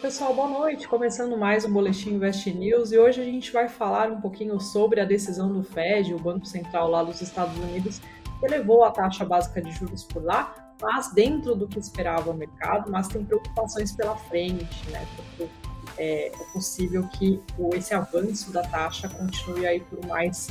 Pessoal, boa noite. Começando mais um Boletim Invest News e hoje a gente vai falar um pouquinho sobre a decisão do Fed, o Banco Central lá dos Estados Unidos, que elevou a taxa básica de juros por lá, mas dentro do que esperava o mercado, mas tem preocupações pela frente, né? Porque é, é possível que esse avanço da taxa continue aí por mais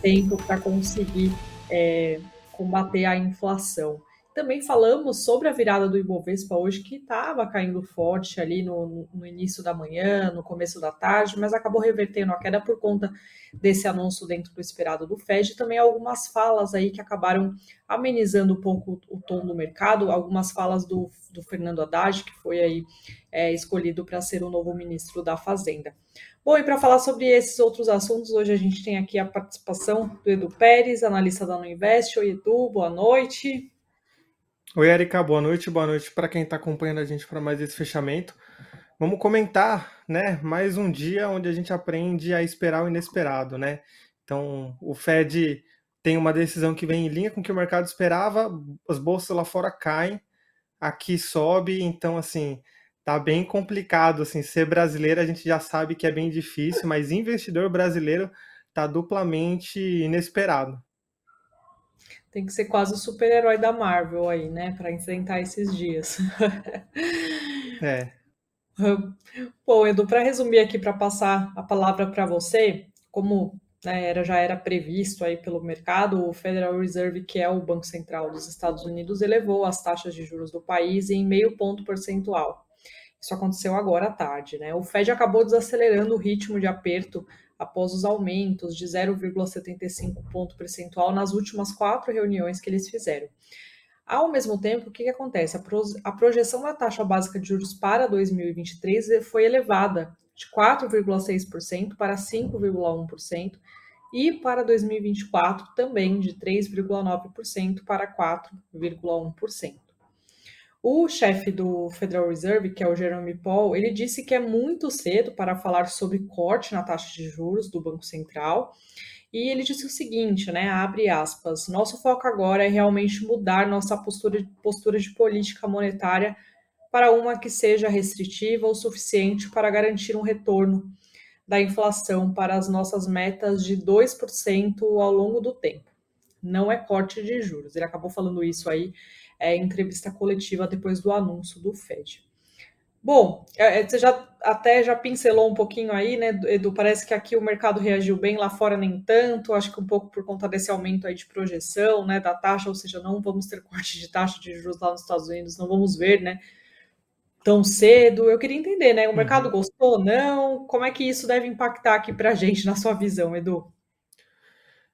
tempo para conseguir é, combater a inflação. Também falamos sobre a virada do Ibovespa hoje, que estava caindo forte ali no, no, início da manhã, no começo da tarde, mas acabou revertendo a queda por conta desse anúncio dentro do esperado do Fed. E também algumas falas aí que acabaram amenizando um pouco o tom do mercado, algumas falas do, do Fernando Haddad, que foi aí é, escolhido para ser o novo ministro da Fazenda. Bom, e para falar sobre esses outros assuntos, hoje a gente tem aqui a participação do Edu Pérez, analista da Nuinvest. Oi, Edu, boa noite. Oi, Erika, boa noite, boa noite para quem está acompanhando a gente para mais esse fechamento. Vamos comentar, né, mais um dia onde a gente aprende a esperar o inesperado, né? Então, o Fed tem uma decisão que vem em linha com o que o mercado esperava, as bolsas lá fora caem, aqui sobe, então assim, tá bem complicado assim, ser brasileiro a gente já sabe que é bem difícil, mas investidor brasileiro tá duplamente inesperado tem que ser quase o super-herói da Marvel aí, né, para enfrentar esses dias. é. Bom, Edu, para resumir aqui, para passar a palavra para você, como né, era, já era previsto aí pelo mercado, o Federal Reserve, que é o Banco Central dos Estados Unidos, elevou as taxas de juros do país em meio ponto percentual. Isso aconteceu agora à tarde, né? O Fed acabou desacelerando o ritmo de aperto após os aumentos de 0,75 ponto percentual nas últimas quatro reuniões que eles fizeram. Ao mesmo tempo, o que, que acontece? A, pro, a projeção da taxa básica de juros para 2023 foi elevada de 4,6% para 5,1% e para 2024 também de 3,9% para 4,1%. O chefe do Federal Reserve, que é o Jeremy Powell, ele disse que é muito cedo para falar sobre corte na taxa de juros do Banco Central. E ele disse o seguinte, né? Abre aspas. Nosso foco agora é realmente mudar nossa postura, postura de política monetária para uma que seja restritiva o suficiente para garantir um retorno da inflação para as nossas metas de 2% ao longo do tempo. Não é corte de juros. Ele acabou falando isso aí é, entrevista coletiva depois do anúncio do Fed. Bom, é, é, você já até já pincelou um pouquinho aí, né, Edu? Parece que aqui o mercado reagiu bem, lá fora nem tanto, acho que um pouco por conta desse aumento aí de projeção, né, da taxa, ou seja, não vamos ter corte de taxa de juros lá nos Estados Unidos, não vamos ver, né, tão cedo. Eu queria entender, né, o mercado uhum. gostou ou não? Como é que isso deve impactar aqui para a gente, na sua visão, Edu?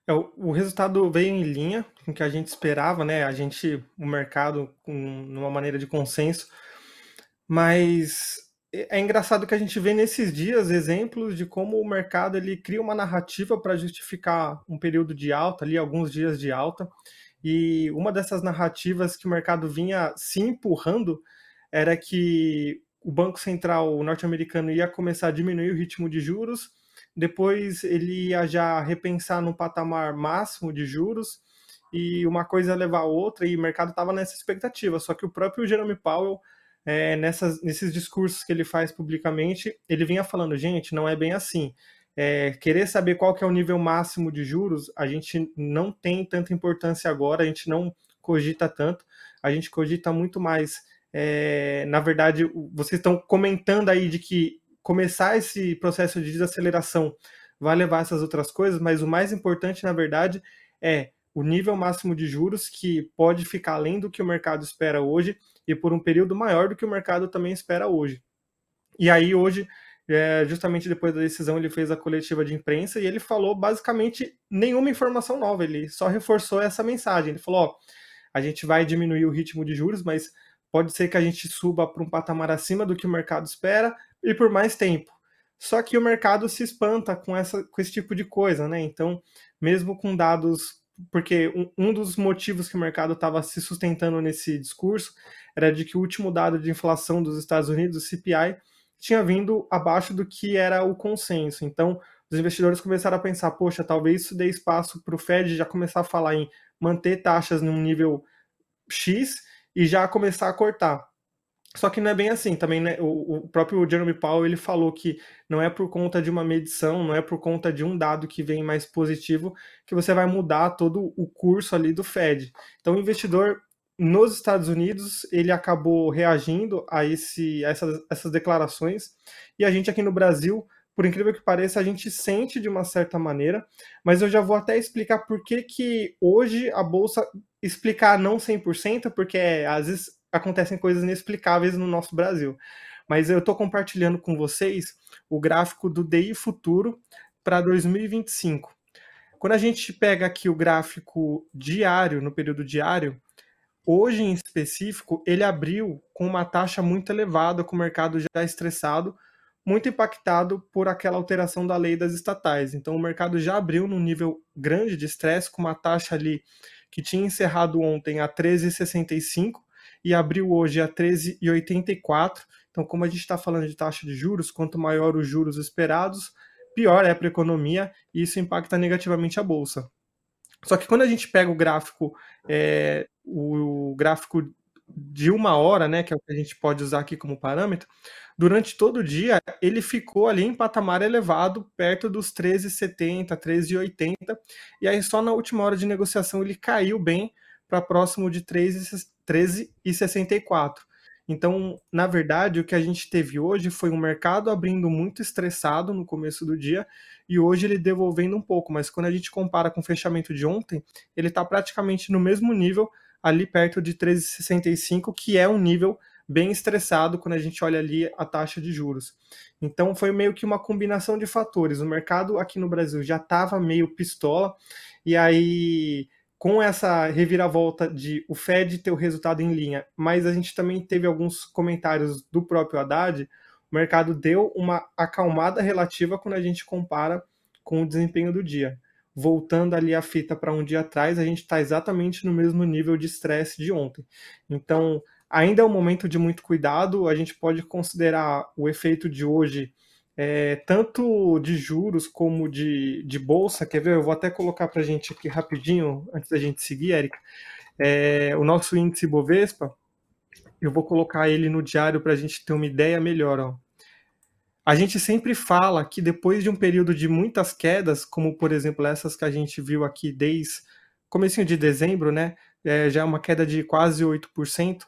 É, o resultado veio em linha com o que a gente esperava, né? A gente, o mercado, com uma maneira de consenso, mas é engraçado que a gente vê nesses dias exemplos de como o mercado ele cria uma narrativa para justificar um período de alta, ali alguns dias de alta, e uma dessas narrativas que o mercado vinha se empurrando era que o Banco Central norte-americano ia começar a diminuir o ritmo de juros depois ele ia já repensar no patamar máximo de juros e uma coisa levar a outra, e o mercado estava nessa expectativa. Só que o próprio Jerome Powell, é, nessas, nesses discursos que ele faz publicamente, ele vinha falando, gente, não é bem assim. É, querer saber qual que é o nível máximo de juros, a gente não tem tanta importância agora, a gente não cogita tanto, a gente cogita muito mais. É, na verdade, vocês estão comentando aí de que começar esse processo de desaceleração vai levar essas outras coisas, mas o mais importante, na verdade, é o nível máximo de juros que pode ficar além do que o mercado espera hoje e por um período maior do que o mercado também espera hoje. E aí hoje, é, justamente depois da decisão, ele fez a coletiva de imprensa e ele falou basicamente nenhuma informação nova, ele só reforçou essa mensagem. Ele falou: ó, a gente vai diminuir o ritmo de juros, mas pode ser que a gente suba para um patamar acima do que o mercado espera, e por mais tempo. Só que o mercado se espanta com, essa, com esse tipo de coisa, né? Então, mesmo com dados. Porque um, dos motivos que o mercado estava se sustentando nesse discurso era de que o último dado de inflação dos Estados Unidos, o CPI, tinha vindo abaixo do que era o consenso. Então, os investidores começaram a pensar: poxa, talvez isso dê espaço para o Fed já começar a falar em manter taxas num nível X e já começar a cortar. Só que não é bem assim, também né, o, o, próprio Jeremy Powell ele falou que não é por conta de uma medição, não é por conta de um dado que vem mais positivo que você vai mudar todo o curso ali do Fed. Então o investidor nos Estados Unidos ele acabou reagindo a, esse, a essas, essas declarações e a gente aqui no Brasil por incrível que pareça, a gente sente de uma certa maneira, mas eu já vou até explicar por que, que hoje a bolsa explicar não 100%, porque é, às vezes acontecem coisas inexplicáveis no nosso Brasil. Mas eu estou compartilhando com vocês o gráfico do DI futuro para 2025. Quando a gente pega aqui o gráfico diário, no período diário, hoje em específico, ele abriu com uma taxa muito elevada, com o mercado já estressado, muito impactado por aquela alteração da lei das estatais. Então, o mercado já abriu num nível grande de estresse, com uma taxa ali que tinha encerrado ontem a 13,65 e abriu hoje a 13,84. Então, como a gente está falando de taxa de juros, quanto maior os juros esperados, pior é para a economia e isso impacta negativamente a bolsa. Só que quando a gente pega o gráfico, é, o, gráfico de uma hora, né, que é o que a gente pode usar aqui como parâmetro, durante todo o dia ele ficou ali em patamar elevado, perto dos 13,70, 13,80, e aí só na última hora de negociação ele caiu bem para próximo de 13,64. Então, na verdade, o que a gente teve hoje foi um mercado abrindo muito estressado no começo do dia e hoje ele devolvendo um pouco, mas quando a gente compara com o fechamento de ontem, ele está praticamente no mesmo nível, ali perto de 13,65, que é um nível bem estressado quando a gente olha ali a taxa de juros. Então foi meio que uma combinação de fatores. O mercado aqui no Brasil já estava meio pistola, e aí com essa reviravolta de o Fed ter o resultado em linha, mas a gente também teve alguns comentários do próprio Haddad, o mercado deu uma acalmada relativa quando a gente compara com o desempenho do dia. Voltando ali a fita para um dia atrás, a gente está exatamente no mesmo nível de estresse de ontem. Então, ainda é um momento de muito cuidado, a gente pode considerar o efeito de hoje é, tanto de juros como de, de bolsa. Quer ver? Eu vou até colocar para a gente aqui rapidinho, antes da gente seguir, Érica. É, o nosso índice Bovespa, eu vou colocar ele no diário para a gente ter uma ideia melhor. Ó. A gente sempre fala que depois de um período de muitas quedas, como por exemplo essas que a gente viu aqui desde comecinho de dezembro, né? É, já é uma queda de quase 8%,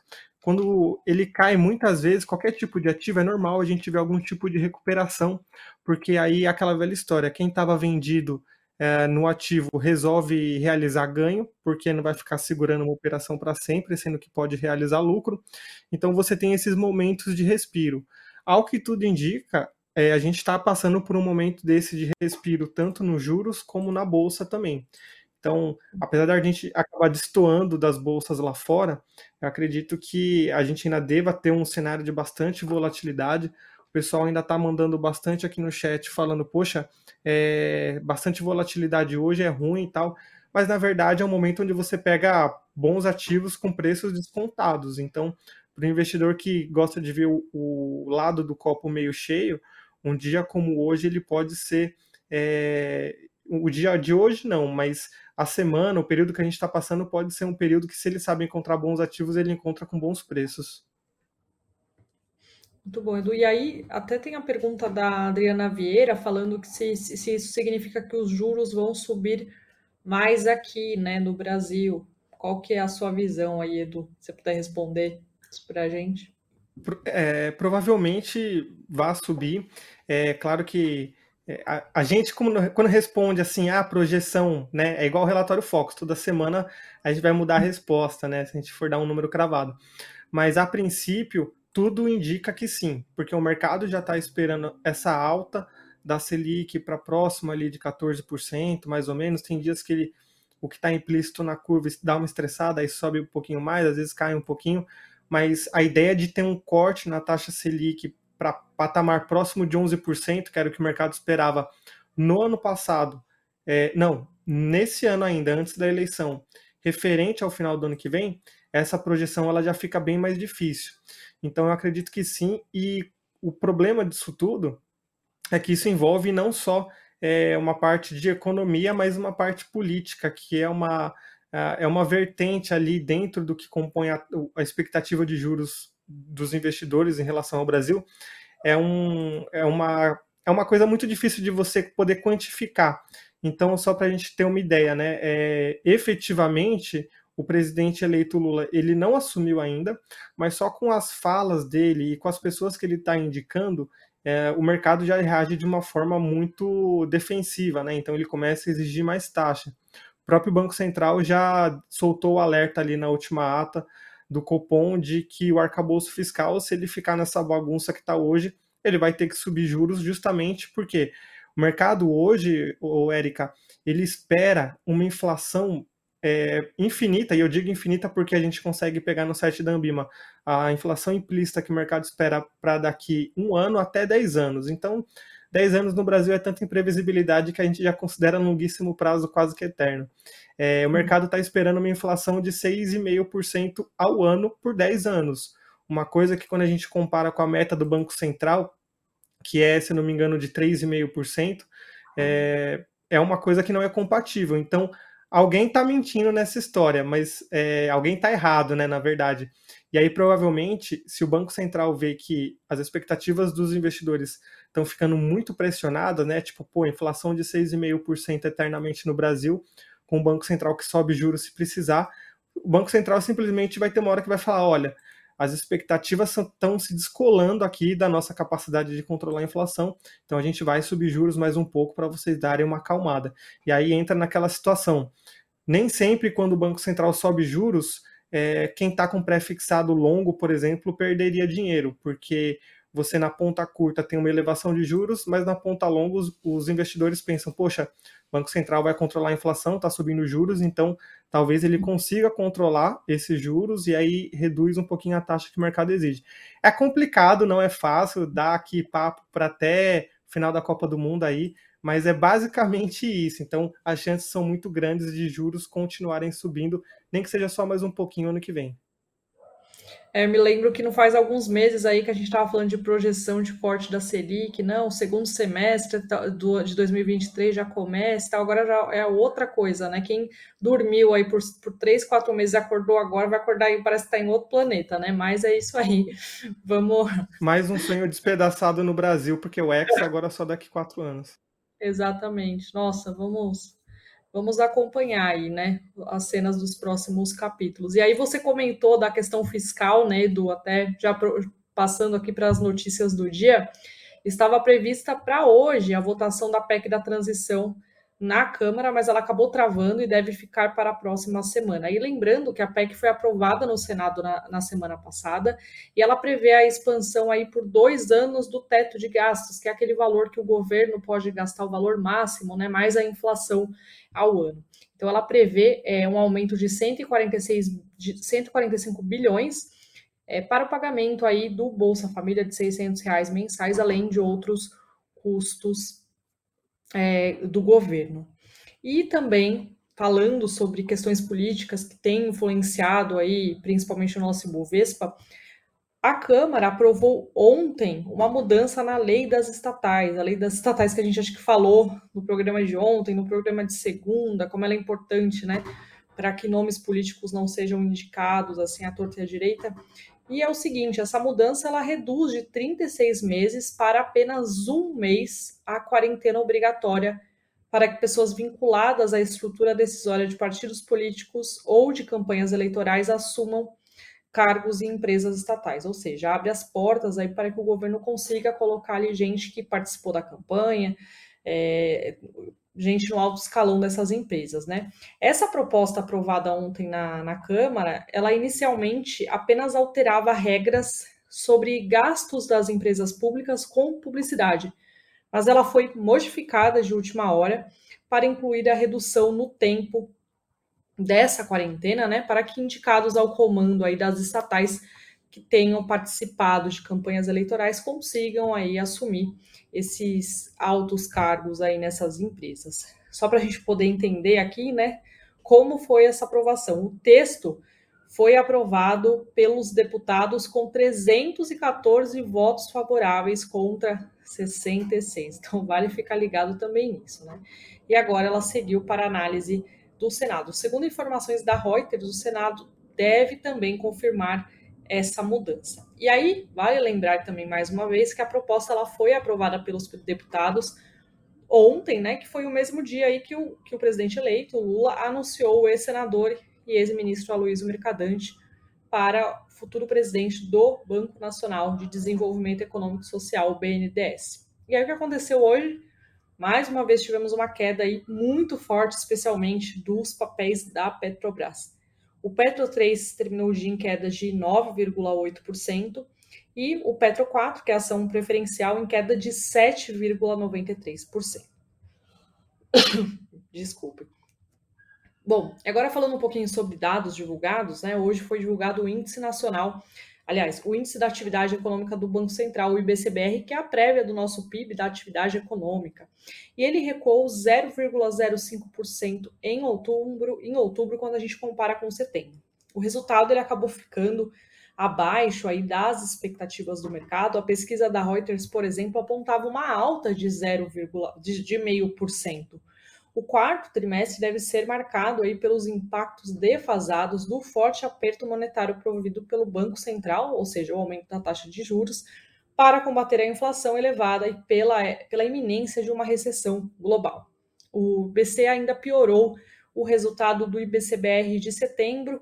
quando ele cai muitas vezes, qualquer tipo de ativo é normal a gente ver algum tipo de recuperação, porque aí é aquela velha história, quem estava vendido é, no ativo resolve realizar ganho, porque não vai ficar segurando uma operação para sempre, sendo que pode realizar lucro. Então você tem esses momentos de respiro. Ao que tudo indica, é, a gente está passando por um momento desse de respiro, tanto nos juros como na bolsa também. Então, apesar da gente acabar destoando das bolsas lá fora, eu acredito que a gente ainda deva ter um cenário de bastante volatilidade. O pessoal ainda está mandando bastante aqui no chat, falando, poxa, é, bastante volatilidade hoje é ruim e tal. Mas na verdade é um momento onde você pega bons ativos com preços descontados. Então, para o investidor que gosta de ver o, o, lado do copo meio cheio, um dia como hoje ele pode ser. É, o dia de hoje não, mas a semana, o período que a gente está passando pode ser um período que, se ele sabe encontrar bons ativos, ele encontra com bons preços. Muito bom, Edu. E aí, até tem a pergunta da Adriana Vieira falando que se, se isso significa que os juros vão subir mais aqui, né, no Brasil. Qual que é a sua visão aí, Edu? Se você puder responder isso para a gente. É, provavelmente vai subir. É claro que a, a, gente, como, quando responde assim, a ah, projeção, né? É igual o relatório Fox, toda semana a gente vai mudar a resposta, né? Se a gente for dar um número cravado. Mas a princípio, tudo indica que sim, porque o mercado já está esperando essa alta da Selic para próxima ali de 14%, mais ou menos. Tem dias que ele, o que está implícito na curva dá uma estressada, aí sobe um pouquinho mais, às vezes cai um pouquinho, mas a ideia de ter um corte na taxa Selic para patamar próximo de 11%, que era o que o mercado esperava no ano passado, é, não, nesse ano ainda, antes da eleição, referente ao final do ano que vem, essa projeção ela já fica bem mais difícil. Então eu acredito que sim, e o problema disso tudo é que isso envolve não só é, uma parte de economia, mas uma parte política, que é uma, é uma vertente ali dentro do que compõe a, a expectativa de juros dos investidores em relação ao Brasil é, um, é, uma, é uma coisa muito difícil de você poder quantificar. Então, só para a gente ter uma ideia, né? É, efetivamente, o presidente eleito Lula ele não assumiu ainda, mas só com as falas dele e com as pessoas que ele está indicando, é, o mercado já reage de uma forma muito defensiva, né? Então ele começa a exigir mais taxa. O próprio Banco Central já soltou o alerta ali na última ata do Copom de que o arcabouço fiscal, se ele ficar nessa bagunça que está hoje, ele vai ter que subir juros justamente porque o mercado hoje, o Érica, ele espera uma inflação é, infinita, e eu digo infinita porque a gente consegue pegar no site da Ambima a inflação implícita que o mercado espera para daqui um ano até 10 anos. Então, 10 anos no Brasil é tanta imprevisibilidade que a gente já considera longuíssimo prazo quase que eterno. É, o mercado está esperando uma inflação de 6,5% ao ano por 10 anos. Uma coisa que quando a gente compara com a meta do Banco Central, que é, se não me engano, de 3,5%, é, é uma coisa que não é compatível. Então, alguém está mentindo nessa história, mas é, alguém está errado, né, na verdade. E aí, provavelmente, se o Banco Central vê que as expectativas dos investidores estão ficando muito pressionadas, né, tipo, pô, inflação de 6,5% eternamente no Brasil, com o Banco Central que sobe juros se precisar, o Banco Central simplesmente vai ter uma hora que vai falar, olha, as expectativas estão se descolando aqui da nossa capacidade de controlar a inflação, então a gente vai subir juros mais um pouco para vocês darem uma acalmada. E aí entra naquela situação. Nem sempre, quando o Banco Central sobe juros, é, quem está com pré-fixado longo, por exemplo, perderia dinheiro, porque você na ponta curta tem uma elevação de juros, mas na ponta longa os, os investidores pensam, poxa, o Banco Central vai controlar a inflação, está subindo juros, então talvez ele consiga controlar esses juros e aí reduz um pouquinho a taxa que o mercado exige. É complicado, não é fácil, dá aqui papo para até final da Copa do Mundo aí, mas é basicamente isso. Então, as chances são muito grandes de juros continuarem subindo, nem que seja só mais um pouquinho ano que vem. É, me lembro que não faz alguns meses aí que a gente estava falando de projeção de corte da Selic, não, o segundo semestre de 2023 já começa, agora já é outra coisa, né? Quem dormiu aí por, por três, quatro meses acordou agora, vai acordar aí, parece que está em outro planeta, né? Mas é isso aí. Vamos. Mais um sonho despedaçado no Brasil, porque o X agora só daqui quatro anos. Exatamente. Nossa, vamos vamos acompanhar aí, né, as cenas dos próximos capítulos. E aí você comentou da questão fiscal, né, Edu, até já passando aqui para as notícias do dia, estava prevista para hoje a votação da PEC da transição na Câmara, mas ela acabou travando e deve ficar para a próxima semana. E lembrando que a PEC foi aprovada no Senado na, na, semana passada e ela prevê a expansão aí por dois anos do teto de gastos, que é aquele valor que o governo pode gastar, o valor máximo, né, mais a inflação ao ano. Então ela prevê é, um aumento de 146, de 145 bilhões é, para o pagamento aí do Bolsa Família de 600 reais mensais, além de outros custos é, do governo. E também falando sobre questões políticas que têm influenciado aí, principalmente o nosso Ibovespa, a Câmara aprovou ontem uma mudança na lei das estatais, a lei das estatais que a gente acho que falou no programa de ontem, no programa de segunda, como ela é importante, né, para que nomes políticos não sejam indicados assim à torta e à direita. E é o seguinte, essa mudança ela reduz de 36 meses para apenas um mês a quarentena obrigatória para que pessoas vinculadas à estrutura decisória de partidos políticos ou de campanhas eleitorais assumam cargos em empresas estatais, ou seja, abre as portas aí para que o governo consiga colocar ali gente que participou da campanha, é, gente no alto escalão dessas empresas, né? Essa proposta aprovada ontem na, na Câmara, ela inicialmente apenas alterava regras sobre gastos das empresas públicas com publicidade, mas ela foi modificada de última hora para incluir a redução no tempo dessa quarentena, né, para que indicados ao comando aí das estatais que tenham participado de campanhas eleitorais consigam aí assumir esses altos cargos aí nessas empresas. Só para a gente poder entender aqui, né, como foi essa aprovação. O texto foi aprovado pelos deputados com 314 votos favoráveis contra 66. Então vale ficar ligado também nisso, né? E agora ela seguiu para análise do Senado. Segundo informações da Reuters, o Senado deve também confirmar essa mudança. E aí, vale lembrar também mais uma vez que a proposta ela foi aprovada pelos deputados ontem, né, que foi o mesmo dia aí que o, que o presidente eleito, Lula, anunciou o ex-senador e ex-ministro Aloysio Mercadante para futuro presidente do Banco Nacional de Desenvolvimento Econômico e Social, o BNDES. E aí o que aconteceu hoje? Mais uma vez tivemos uma queda aí muito forte, especialmente dos papéis da Petrobras. O Petro 3 terminou o dia em queda de 9,8% e o Petro 4, que é a ação preferencial, em queda de 7,93%. Desculpe. Bom, agora falando um pouquinho sobre dados divulgados, né? Hoje foi divulgado o Índice Nacional, aliás, o Índice da Atividade Econômica do Banco Central, o IBCBR, que é a prévia do nosso PIB da atividade econômica. E ele recuou 0,05% em outubro, em outubro, quando a gente compara com setembro. O resultado ele acabou ficando abaixo aí das expectativas do mercado. A pesquisa da Reuters, por exemplo, apontava uma alta de 0,5%. De, de meio por cento. O quarto trimestre deve ser marcado aí pelos impactos defasados do forte aperto monetário promovido pelo Banco Central, ou seja, o aumento da taxa de juros, para combater a inflação elevada e pela, pela iminência de uma recessão global. O BC ainda piorou o resultado do IBCBR de setembro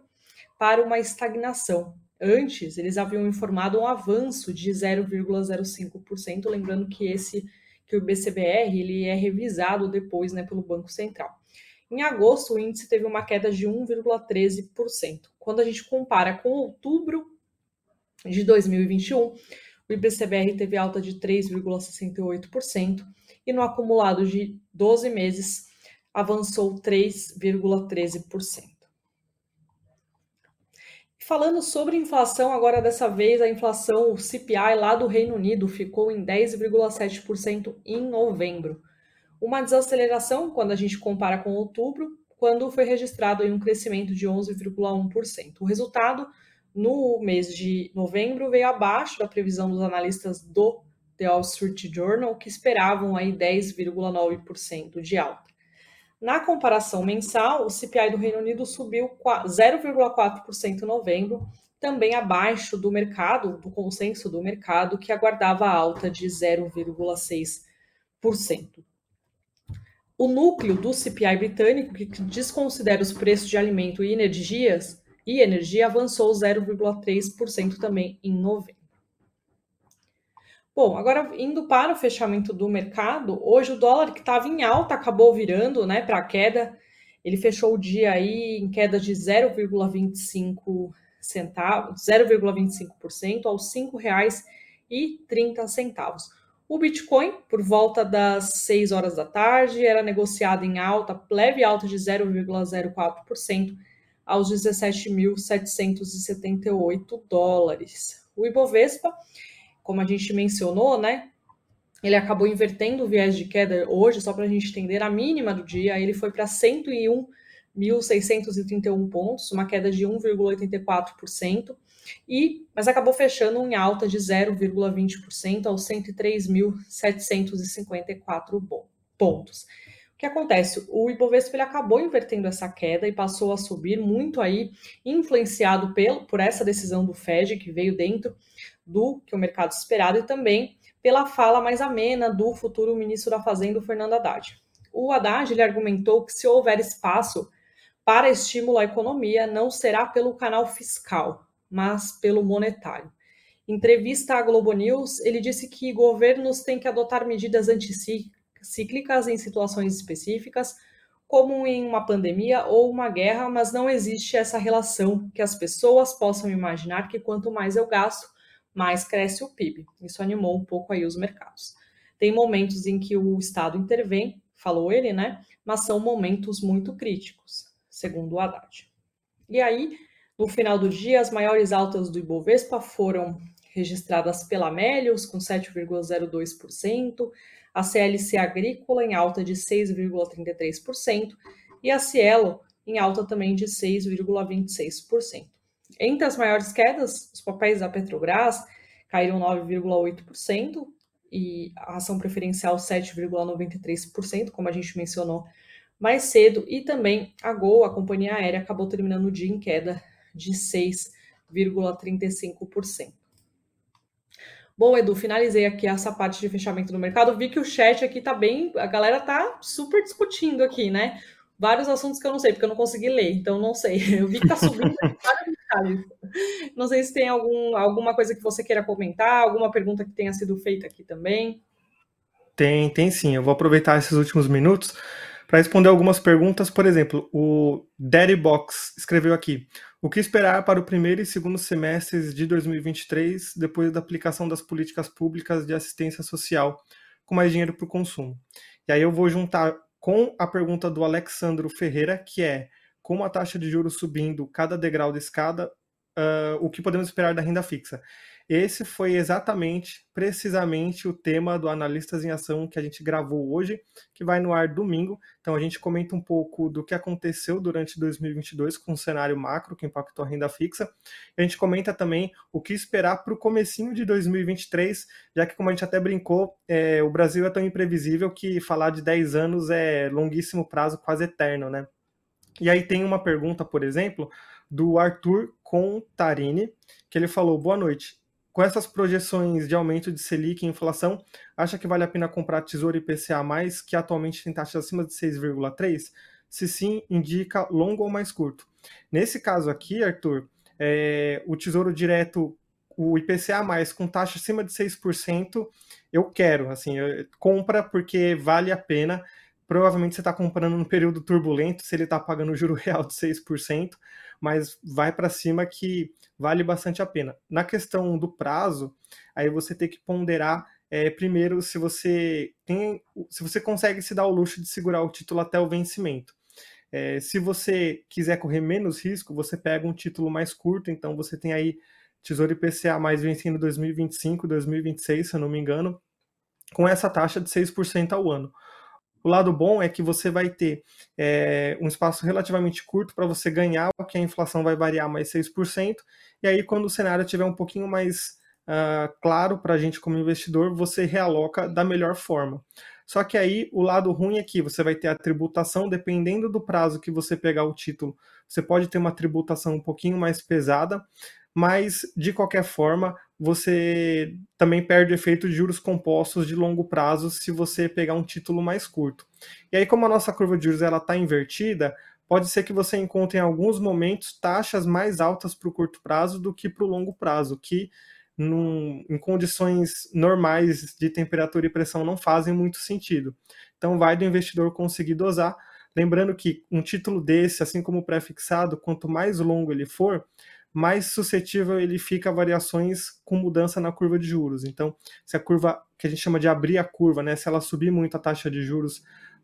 para uma estagnação. Antes, eles haviam informado um avanço de 0,05%, lembrando que esse que o BCBR ele é revisado depois né, pelo Banco Central. Em agosto, o índice teve uma queda de 1,13%. Quando a gente compara com outubro de 2021, o IBCBR teve alta de 3,68% e no acumulado de 12 meses avançou 3,13%. Falando sobre inflação, agora dessa vez a inflação, o CPI lá do Reino Unido ficou em 10,7% em novembro. Uma desaceleração quando a gente compara com outubro, quando foi registrado um crescimento de 11,1%. O resultado no mês de novembro veio abaixo da previsão dos analistas do The Wall Street Journal, que esperavam aí 10,9% de alta. Na comparação mensal, o CPI do Reino Unido subiu 0,4% em novembro, também abaixo do mercado, do consenso do mercado, que aguardava alta de 0,6%. O núcleo do CPI britânico, que desconsidera os preços de alimento e energias, e energia avançou 0,3% também em novembro. Bom, agora indo para o fechamento do mercado, hoje o dólar que estava em alta acabou virando né, para a queda. Ele fechou o dia aí em queda de 0,25 centavos, 0,25% aos R$ 5,30. O Bitcoin, por volta das 6 horas da tarde, era negociado em alta, leve alta de 0,04% aos 17.778 dólares. O Ibovespa como a gente mencionou, né? Ele acabou invertendo o viés de queda hoje, só para a gente entender, a mínima do dia, ele foi para 101.631 pontos, uma queda de 1,84%, e mas acabou fechando em alta de 0,20% aos 103.754 pontos. Que acontece? O Ibovespa ele acabou invertendo essa queda e passou a subir muito aí, influenciado pelo, por essa decisão do Fed, que veio dentro do que o mercado esperado e também pela fala mais amena do futuro ministro da Fazenda, Fernando Haddad. O Haddad ele argumentou que se houver espaço para estímulo à economia, não será pelo canal fiscal, mas pelo monetário. Em entrevista à Globo News, ele disse que governos têm que adotar medidas anticíclicas em situações específicas, como em uma pandemia ou uma guerra, mas não existe essa relação que as pessoas possam imaginar que quanto mais eu gasto, mais cresce o PIB. Isso animou um pouco aí os mercados. Tem momentos em que o Estado intervém, falou ele, né? Mas são momentos muito críticos, segundo o Haddad. E aí, no final do dia, as maiores altas do Ibovespa foram registradas pela Melius, com 7,02%, a CLC Agrícola em alta de 6,33% e a Cielo em alta também de 6,26%. Entre as maiores quedas, os papéis da Petrobras caíram 9,8% e a ação preferencial 7,93%, como a gente mencionou mais cedo, e também a Gol, a companhia aérea, acabou terminando o dia em queda de 6,2%. 0,35%. Bom, Edu, finalizei aqui essa parte de fechamento do mercado. Vi que o chat aqui tá bem, a galera tá super discutindo aqui, né? Vários assuntos que eu não sei, porque eu não consegui ler, então não sei. Eu vi que tá subindo várias mensagens. Não sei se tem algum, alguma coisa que você queira comentar, alguma pergunta que tenha sido feita aqui também. Tem, tem sim. Eu vou aproveitar esses últimos minutos para responder algumas perguntas. Por exemplo, o Daddy Box escreveu aqui: o que esperar para o primeiro e segundo semestres de 2023, depois da aplicação das políticas públicas de assistência social, com mais dinheiro para o consumo? E aí eu vou juntar com a pergunta do Alexandro Ferreira, que é: como a taxa de juros subindo cada degrau da escada, uh, o que podemos esperar da renda fixa? Esse foi exatamente, precisamente, o tema do Analistas em Ação que a gente gravou hoje, que vai no ar domingo. Então a gente comenta um pouco do que aconteceu durante 2022 com o cenário macro que impactou a renda fixa. A gente comenta também o que esperar para o comecinho de 2023, já que, como a gente até brincou, é, o Brasil é tão imprevisível que falar de 10 anos é longuíssimo prazo, quase eterno, né? E aí tem uma pergunta, por exemplo, do Arthur Contarini, que ele falou: Boa noite com essas projeções de aumento de Selic e inflação, acha que vale a pena comprar Tesouro IPCA+, que atualmente tem taxa acima de 6,3? Se sim, indica longo ou mais curto. Nesse caso aqui, Arthur, é, o Tesouro Direto, o IPCA+, com taxa acima de 6%, eu quero, assim, eu, compra porque vale a pena. Provavelmente você está comprando num período turbulento, se ele está pagando juro real de 6%, mas vai para cima que vale bastante a pena. Na questão do prazo, aí você tem que ponderar é, primeiro se você tem, se você consegue se dar o luxo de segurar o título até o vencimento. É, se você quiser correr menos risco, você pega um título mais curto, então você tem aí Tesouro IPCA mais vencendo 2025, 2026, se eu não me engano, com essa taxa de 6% ao ano. O lado bom é que você vai ter é, um espaço relativamente curto para você ganhar, que a inflação vai variar mais 6%, e aí quando o cenário estiver um pouquinho mais uh, claro para a gente como investidor, você realoca da melhor forma. Só que aí o lado ruim é que você vai ter a tributação, dependendo do prazo que você pegar o título, você pode ter uma tributação um pouquinho mais pesada, mas de qualquer forma você também perde o efeito de juros compostos de longo prazo se você pegar um título mais curto. E aí, como a nossa curva de juros está invertida, pode ser que você encontre em alguns momentos taxas mais altas para o curto prazo do que para o longo prazo, que num, em condições normais de temperatura e pressão não fazem muito sentido. Então, vai do investidor conseguir dosar. Lembrando que um título desse, assim como o pré-fixado, quanto mais longo ele for, mais suscetível ele fica a variações com mudança na curva de juros. Então, se a curva, que a gente chama de abrir a curva, né, se ela subir muito a taxa de juros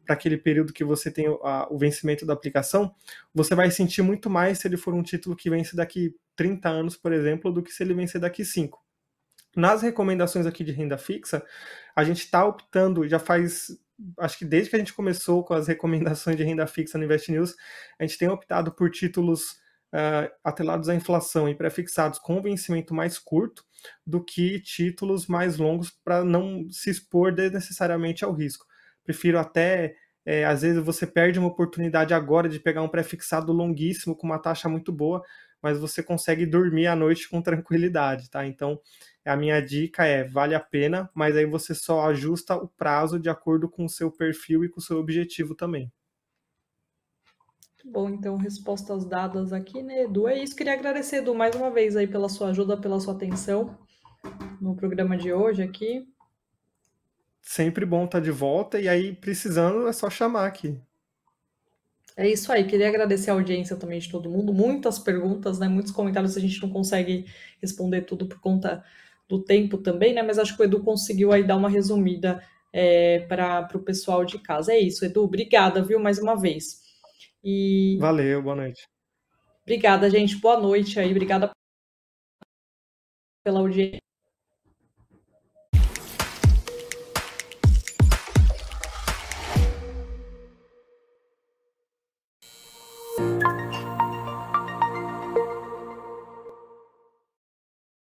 para aquele período que você tem a, o vencimento da aplicação, você vai sentir muito mais se ele for um título que vence daqui 30 anos, por exemplo, do que se ele vencer daqui 5. Nas recomendações aqui de renda fixa, a gente está optando, já faz, acho que desde que a gente começou com as recomendações de renda fixa no Invest News, a gente tem optado por títulos uh, atrelados à inflação e prefixados com vencimento mais curto do que títulos mais longos para não se expor desnecessariamente ao risco. Prefiro até, é, às vezes você perde uma oportunidade agora de pegar um prefixado longuíssimo com uma taxa muito boa, mas você consegue dormir à noite com tranquilidade, tá? Então, a minha dica é, vale a pena, mas aí você só ajusta o prazo de acordo com o seu perfil e com o seu objetivo também. Bom, então, respostas dadas aqui, né, Edu? É isso. Queria agradecer, Edu, mais uma vez aí pela sua ajuda, pela sua atenção no programa de hoje aqui. Sempre bom estar de volta, e aí, precisando, é só chamar aqui. É isso aí. Queria agradecer a audiência também de todo mundo. Muitas perguntas, né? Muitos comentários. A gente não consegue responder tudo por conta do tempo também, né? Mas acho que o Edu conseguiu aí dar uma resumida é, para o pessoal de casa. É isso, Edu. Obrigada, viu, mais uma vez. E... Valeu, boa noite. Obrigada, gente. Boa noite aí. Obrigada pela audiência.